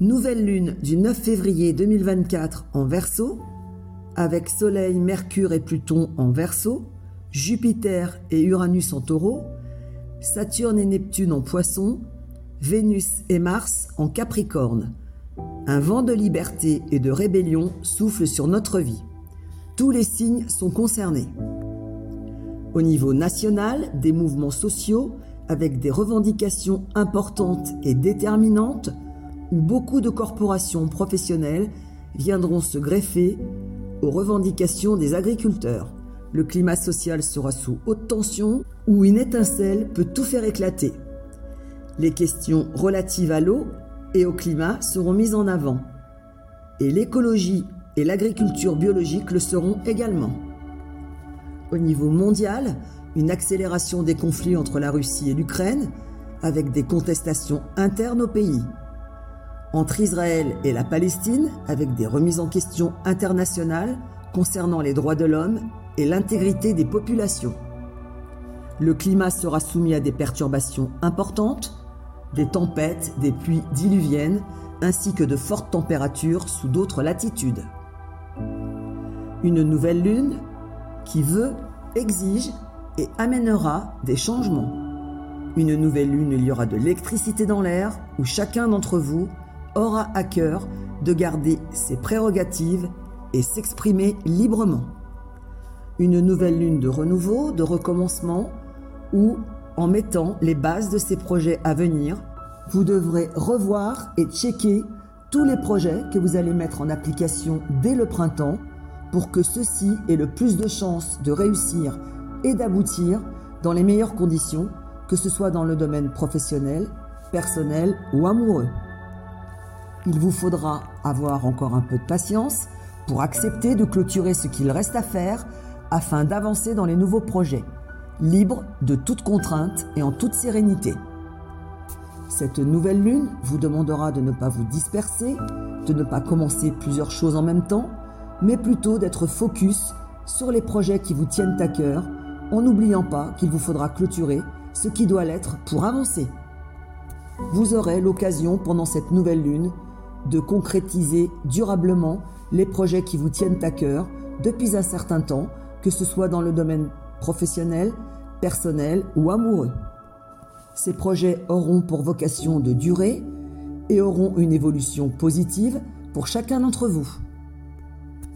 Nouvelle lune du 9 février 2024 en Verseau, avec Soleil, Mercure et Pluton en Verseau, Jupiter et Uranus en Taureau, Saturne et Neptune en Poisson, Vénus et Mars en Capricorne. Un vent de liberté et de rébellion souffle sur notre vie. Tous les signes sont concernés. Au niveau national, des mouvements sociaux avec des revendications importantes et déterminantes où beaucoup de corporations professionnelles viendront se greffer aux revendications des agriculteurs. Le climat social sera sous haute tension où une étincelle peut tout faire éclater. Les questions relatives à l'eau et au climat seront mises en avant. Et l'écologie et l'agriculture biologique le seront également. Au niveau mondial, une accélération des conflits entre la Russie et l'Ukraine, avec des contestations internes au pays entre Israël et la Palestine avec des remises en question internationales concernant les droits de l'homme et l'intégrité des populations. Le climat sera soumis à des perturbations importantes, des tempêtes, des pluies diluviennes, ainsi que de fortes températures sous d'autres latitudes. Une nouvelle lune qui veut, exige et amènera des changements. Une nouvelle lune, il y aura de l'électricité dans l'air où chacun d'entre vous aura à cœur de garder ses prérogatives et s'exprimer librement. Une nouvelle lune de renouveau, de recommencement, où, en mettant les bases de ces projets à venir, vous devrez revoir et checker tous les projets que vous allez mettre en application dès le printemps pour que ceux-ci aient le plus de chances de réussir et d'aboutir dans les meilleures conditions, que ce soit dans le domaine professionnel, personnel ou amoureux. Il vous faudra avoir encore un peu de patience pour accepter de clôturer ce qu'il reste à faire afin d'avancer dans les nouveaux projets, libre de toute contrainte et en toute sérénité. Cette nouvelle lune vous demandera de ne pas vous disperser, de ne pas commencer plusieurs choses en même temps, mais plutôt d'être focus sur les projets qui vous tiennent à cœur, en n'oubliant pas qu'il vous faudra clôturer ce qui doit l'être pour avancer. Vous aurez l'occasion pendant cette nouvelle lune de concrétiser durablement les projets qui vous tiennent à cœur depuis un certain temps, que ce soit dans le domaine professionnel, personnel ou amoureux. Ces projets auront pour vocation de durer et auront une évolution positive pour chacun d'entre vous.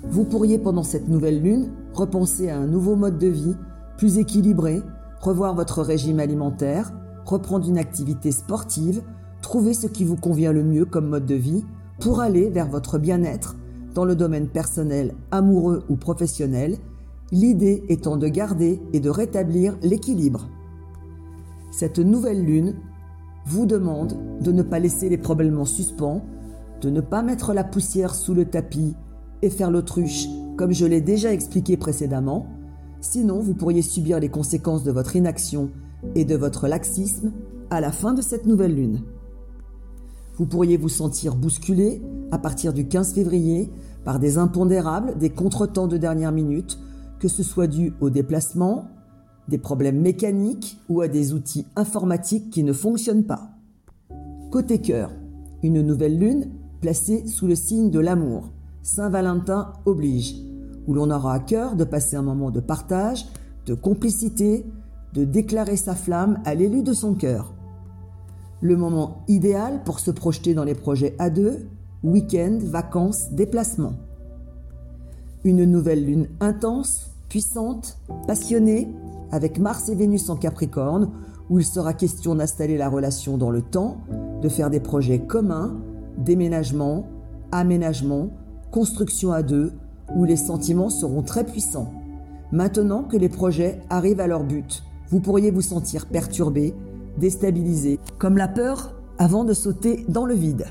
Vous pourriez pendant cette nouvelle lune repenser à un nouveau mode de vie plus équilibré, revoir votre régime alimentaire, reprendre une activité sportive Trouvez ce qui vous convient le mieux comme mode de vie pour aller vers votre bien-être dans le domaine personnel, amoureux ou professionnel, l'idée étant de garder et de rétablir l'équilibre. Cette nouvelle lune vous demande de ne pas laisser les problèmes en suspens, de ne pas mettre la poussière sous le tapis et faire l'autruche comme je l'ai déjà expliqué précédemment, sinon vous pourriez subir les conséquences de votre inaction et de votre laxisme à la fin de cette nouvelle lune. Vous pourriez vous sentir bousculé à partir du 15 février par des impondérables, des contretemps de dernière minute, que ce soit dû au déplacement, des problèmes mécaniques ou à des outils informatiques qui ne fonctionnent pas. Côté cœur, une nouvelle lune placée sous le signe de l'amour. Saint-Valentin oblige, où l'on aura à cœur de passer un moment de partage, de complicité, de déclarer sa flamme à l'élu de son cœur le moment idéal pour se projeter dans les projets à deux, week-end, vacances, déplacements. Une nouvelle lune intense, puissante, passionnée, avec Mars et Vénus en Capricorne, où il sera question d'installer la relation dans le temps, de faire des projets communs, déménagement, aménagement, construction à deux, où les sentiments seront très puissants. Maintenant que les projets arrivent à leur but, vous pourriez vous sentir perturbé, déstabilisé, comme la peur avant de sauter dans le vide.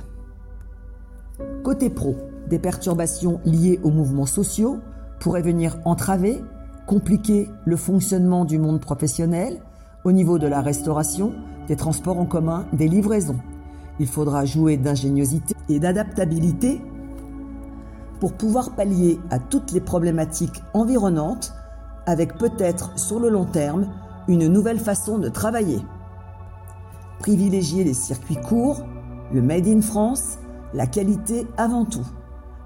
Côté pro, des perturbations liées aux mouvements sociaux pourraient venir entraver, compliquer le fonctionnement du monde professionnel au niveau de la restauration, des transports en commun, des livraisons. Il faudra jouer d'ingéniosité et d'adaptabilité pour pouvoir pallier à toutes les problématiques environnantes avec peut-être sur le long terme une nouvelle façon de travailler privilégier les circuits courts, le Made in France, la qualité avant tout.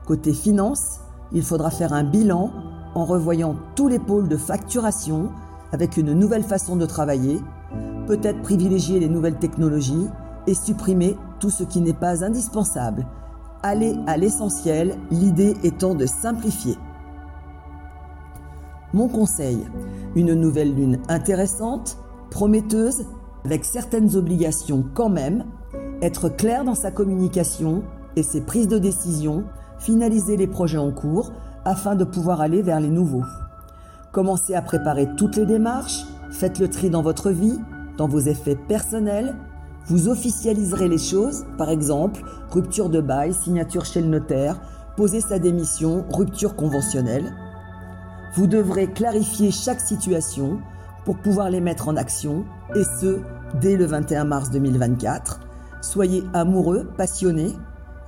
Côté finance, il faudra faire un bilan en revoyant tous les pôles de facturation avec une nouvelle façon de travailler, peut-être privilégier les nouvelles technologies et supprimer tout ce qui n'est pas indispensable. Aller à l'essentiel, l'idée étant de simplifier. Mon conseil, une nouvelle lune intéressante, prometteuse, avec certaines obligations quand même, être clair dans sa communication et ses prises de décision, finaliser les projets en cours afin de pouvoir aller vers les nouveaux. Commencez à préparer toutes les démarches, faites le tri dans votre vie, dans vos effets personnels, vous officialiserez les choses, par exemple, rupture de bail, signature chez le notaire, poser sa démission, rupture conventionnelle. Vous devrez clarifier chaque situation pour pouvoir les mettre en action, et ce, dès le 21 mars 2024. Soyez amoureux, passionné,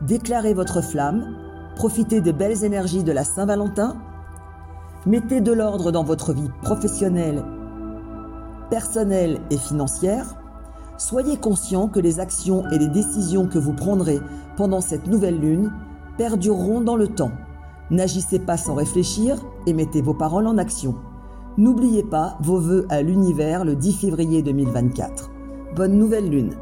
déclarez votre flamme, profitez des belles énergies de la Saint-Valentin, mettez de l'ordre dans votre vie professionnelle, personnelle et financière, soyez conscient que les actions et les décisions que vous prendrez pendant cette nouvelle lune perdureront dans le temps. N'agissez pas sans réfléchir et mettez vos paroles en action. N'oubliez pas vos vœux à l'univers le 10 février 2024. Bonne nouvelle lune